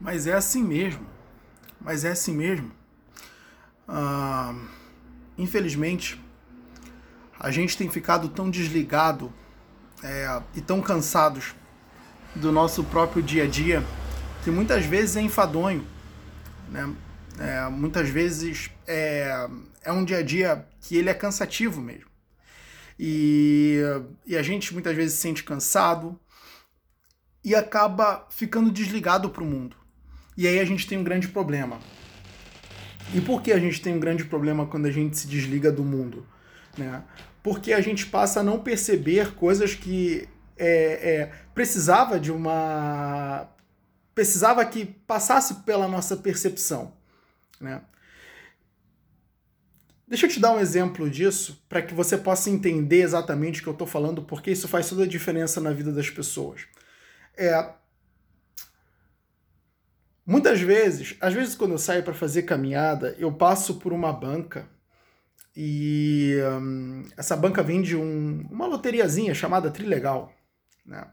Mas é assim mesmo. Mas é assim mesmo. Ah, infelizmente, a gente tem ficado tão desligado é, e tão cansados do nosso próprio dia a dia que muitas vezes é enfadonho. Né? É, muitas vezes é, é um dia a dia que ele é cansativo mesmo. E, e a gente muitas vezes se sente cansado e acaba ficando desligado para o mundo. E aí a gente tem um grande problema. E por que a gente tem um grande problema quando a gente se desliga do mundo? Né? Porque a gente passa a não perceber coisas que é, é, precisava de uma. precisava que passasse pela nossa percepção. Né? Deixa eu te dar um exemplo disso para que você possa entender exatamente o que eu estou falando, porque isso faz toda a diferença na vida das pessoas. É, muitas vezes, às vezes quando eu saio para fazer caminhada, eu passo por uma banca e hum, essa banca vende um, uma loteriazinha chamada Trilegal. Né?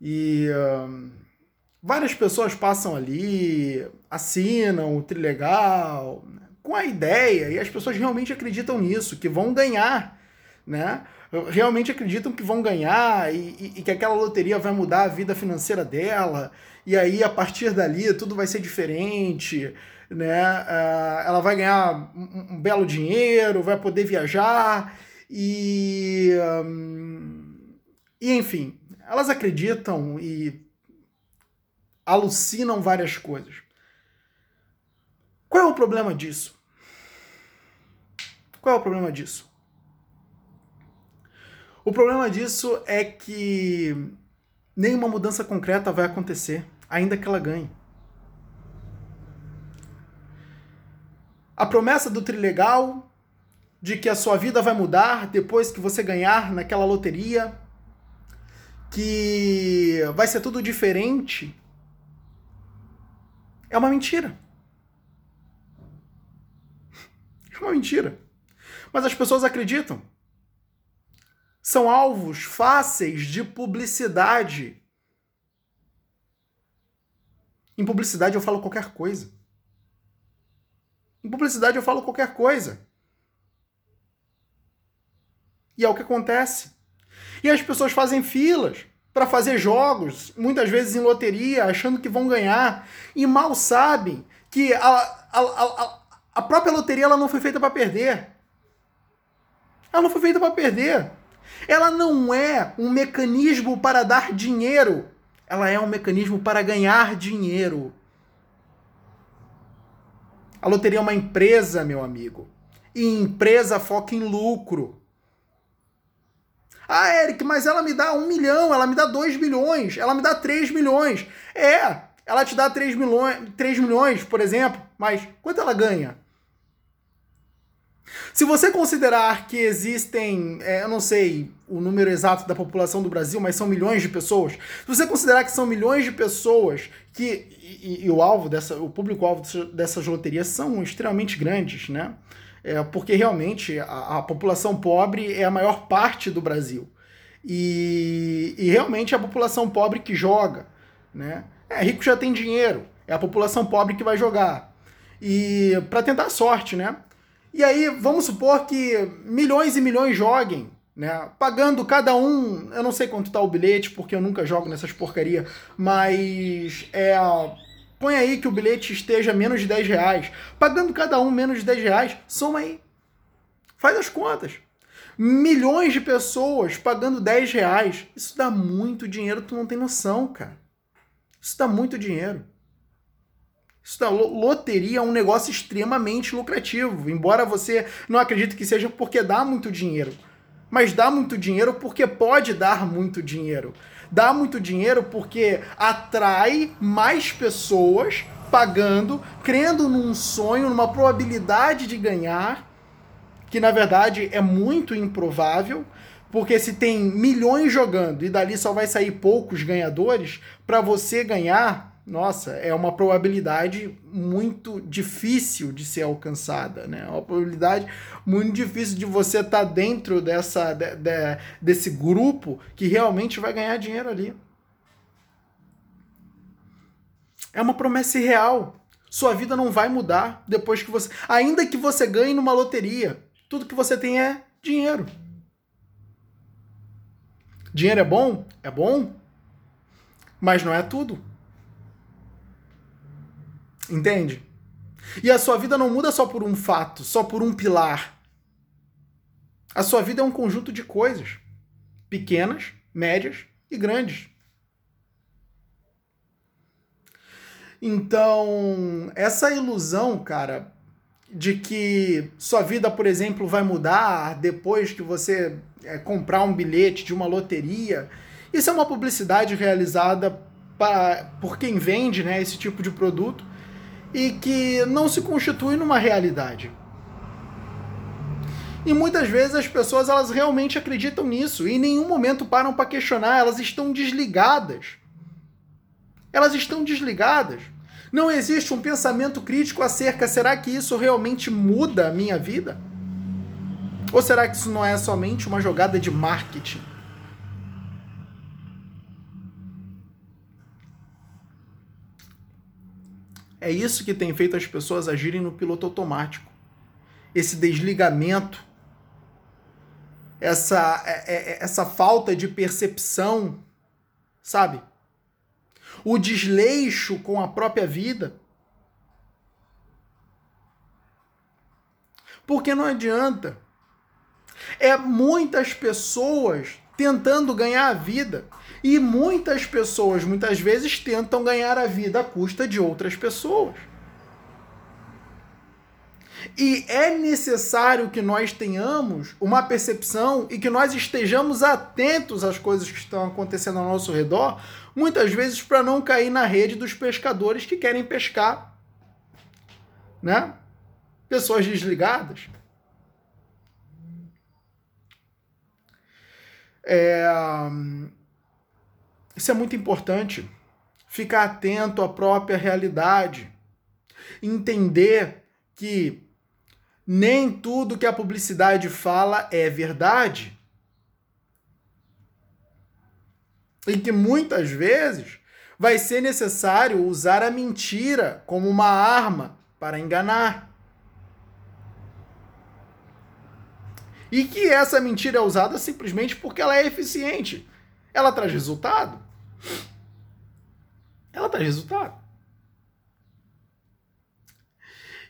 E hum, várias pessoas passam ali, assinam o Trilegal, né? com a ideia, e as pessoas realmente acreditam nisso, que vão ganhar, né? Realmente acreditam que vão ganhar e, e, e que aquela loteria vai mudar a vida financeira dela, e aí a partir dali tudo vai ser diferente, né? Uh, ela vai ganhar um, um, belo dinheiro, vai poder viajar e, um, e enfim, elas acreditam e alucinam várias coisas. Qual é o problema disso? Qual é o problema disso? O problema disso é que nenhuma mudança concreta vai acontecer, ainda que ela ganhe. A promessa do Trilegal de que a sua vida vai mudar depois que você ganhar naquela loteria, que vai ser tudo diferente, é uma mentira. É uma mentira. Mas as pessoas acreditam. São alvos fáceis de publicidade. Em publicidade eu falo qualquer coisa. Em publicidade eu falo qualquer coisa. E é o que acontece. E as pessoas fazem filas para fazer jogos, muitas vezes em loteria, achando que vão ganhar, e mal sabem que a, a, a, a própria loteria ela não foi feita para perder. Ela não foi feita para perder. Ela não é um mecanismo para dar dinheiro. Ela é um mecanismo para ganhar dinheiro. A loteria é uma empresa, meu amigo. E empresa foca em lucro. Ah, Eric, mas ela me dá um milhão, ela me dá dois milhões, ela me dá três milhões. É, ela te dá três milhões, 3 milhões, por exemplo, mas quanto ela ganha? Se você considerar que existem, é, eu não sei o número exato da população do Brasil, mas são milhões de pessoas. Se você considerar que são milhões de pessoas que e, e o alvo dessa, o público-alvo dessas loterias são extremamente grandes, né? É, porque realmente a, a, população pobre é a maior parte do Brasil. E, e realmente é a população pobre que joga, né? É, rico já tem dinheiro, é a população pobre que vai jogar. E para tentar a sorte, né? E aí, vamos supor que milhões e milhões joguem, né? Pagando cada um, eu não sei quanto tá o bilhete, porque eu nunca jogo nessas porcaria, mas é. Põe aí que o bilhete esteja menos de 10 reais. Pagando cada um menos de 10 reais, soma aí. Faz as contas. Milhões de pessoas pagando 10 reais. Isso dá muito dinheiro, tu não tem noção, cara. Isso dá muito dinheiro. Isso da loteria é um negócio extremamente lucrativo, embora você não acredite que seja porque dá muito dinheiro. Mas dá muito dinheiro porque pode dar muito dinheiro. Dá muito dinheiro porque atrai mais pessoas pagando, crendo num sonho, numa probabilidade de ganhar, que na verdade é muito improvável, porque se tem milhões jogando e dali só vai sair poucos ganhadores, para você ganhar nossa, é uma probabilidade muito difícil de ser alcançada, né? É uma probabilidade muito difícil de você estar tá dentro dessa, de, de, desse grupo que realmente vai ganhar dinheiro ali. É uma promessa irreal. Sua vida não vai mudar depois que você. Ainda que você ganhe numa loteria, tudo que você tem é dinheiro. Dinheiro é bom? É bom. Mas não é tudo. Entende? E a sua vida não muda só por um fato, só por um pilar. A sua vida é um conjunto de coisas, pequenas, médias e grandes. Então, essa ilusão, cara, de que sua vida, por exemplo, vai mudar depois que você é, comprar um bilhete de uma loteria, isso é uma publicidade realizada pra, por quem vende né, esse tipo de produto e que não se constitui numa realidade. E muitas vezes as pessoas elas realmente acreditam nisso e em nenhum momento param para questionar, elas estão desligadas. Elas estão desligadas. Não existe um pensamento crítico acerca, será que isso realmente muda a minha vida? Ou será que isso não é somente uma jogada de marketing? É isso que tem feito as pessoas agirem no piloto automático. Esse desligamento, essa, é, é, é, essa falta de percepção, sabe? O desleixo com a própria vida. Porque não adianta. É muitas pessoas tentando ganhar a vida e muitas pessoas, muitas vezes, tentam ganhar a vida à custa de outras pessoas. E é necessário que nós tenhamos uma percepção e que nós estejamos atentos às coisas que estão acontecendo ao nosso redor, muitas vezes para não cair na rede dos pescadores que querem pescar. Né? Pessoas desligadas. É, isso é muito importante. Ficar atento à própria realidade. Entender que nem tudo que a publicidade fala é verdade. E que muitas vezes vai ser necessário usar a mentira como uma arma para enganar. E que essa mentira é usada simplesmente porque ela é eficiente. Ela traz resultado. Ela traz resultado.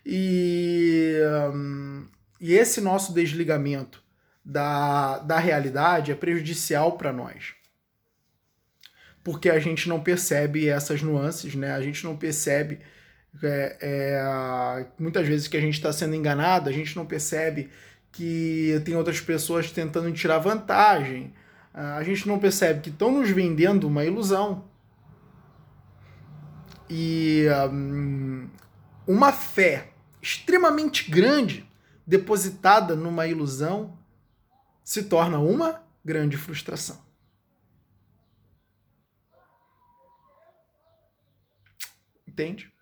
E, um, e esse nosso desligamento da, da realidade é prejudicial para nós. Porque a gente não percebe essas nuances, né? A gente não percebe é, é, muitas vezes que a gente está sendo enganado, a gente não percebe que tem outras pessoas tentando tirar vantagem, a gente não percebe que estão nos vendendo uma ilusão. E um, uma fé extremamente grande depositada numa ilusão se torna uma grande frustração. Entende?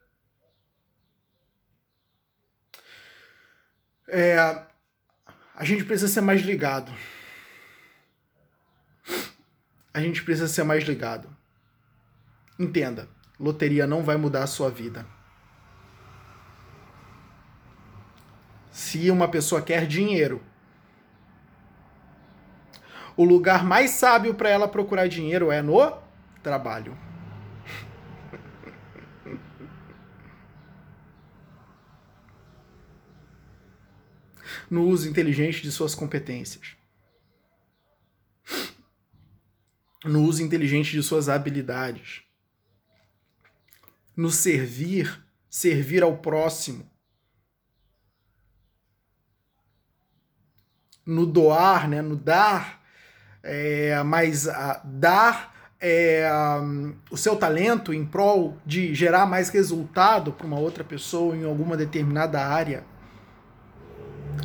É, a gente precisa ser mais ligado a gente precisa ser mais ligado. Entenda, loteria não vai mudar a sua vida. Se uma pessoa quer dinheiro, o lugar mais sábio para ela procurar dinheiro é no trabalho. No uso inteligente de suas competências. no uso inteligente de suas habilidades, no servir, servir ao próximo, no doar, né, no dar, é, mas a, dar é, o seu talento em prol de gerar mais resultado para uma outra pessoa em alguma determinada área.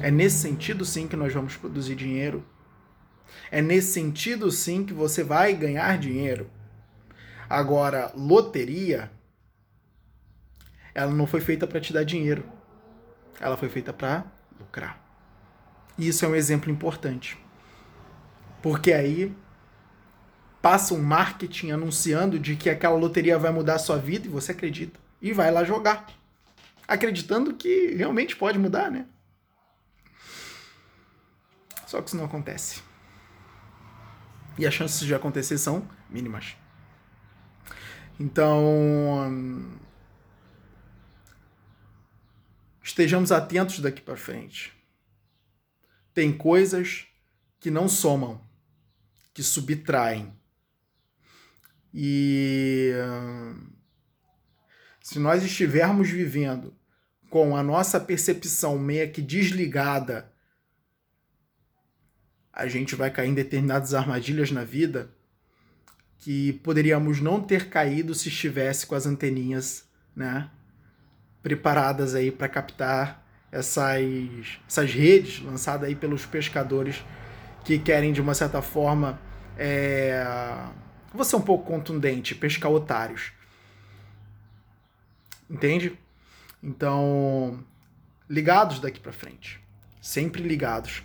É nesse sentido, sim, que nós vamos produzir dinheiro. É nesse sentido, sim, que você vai ganhar dinheiro. Agora, loteria, ela não foi feita para te dar dinheiro. Ela foi feita para lucrar. E isso é um exemplo importante. Porque aí passa um marketing anunciando de que aquela loteria vai mudar a sua vida e você acredita e vai lá jogar, acreditando que realmente pode mudar, né? Só que isso não acontece. E as chances de acontecer são mínimas. Então, estejamos atentos daqui para frente. Tem coisas que não somam, que subtraem. E se nós estivermos vivendo com a nossa percepção meio que desligada, a gente vai cair em determinadas armadilhas na vida que poderíamos não ter caído se estivesse com as anteninhas, né, preparadas aí para captar essas, essas redes lançadas aí pelos pescadores que querem de uma certa forma é, vou ser um pouco contundente, pescar otários. Entende? Então, ligados daqui para frente. Sempre ligados.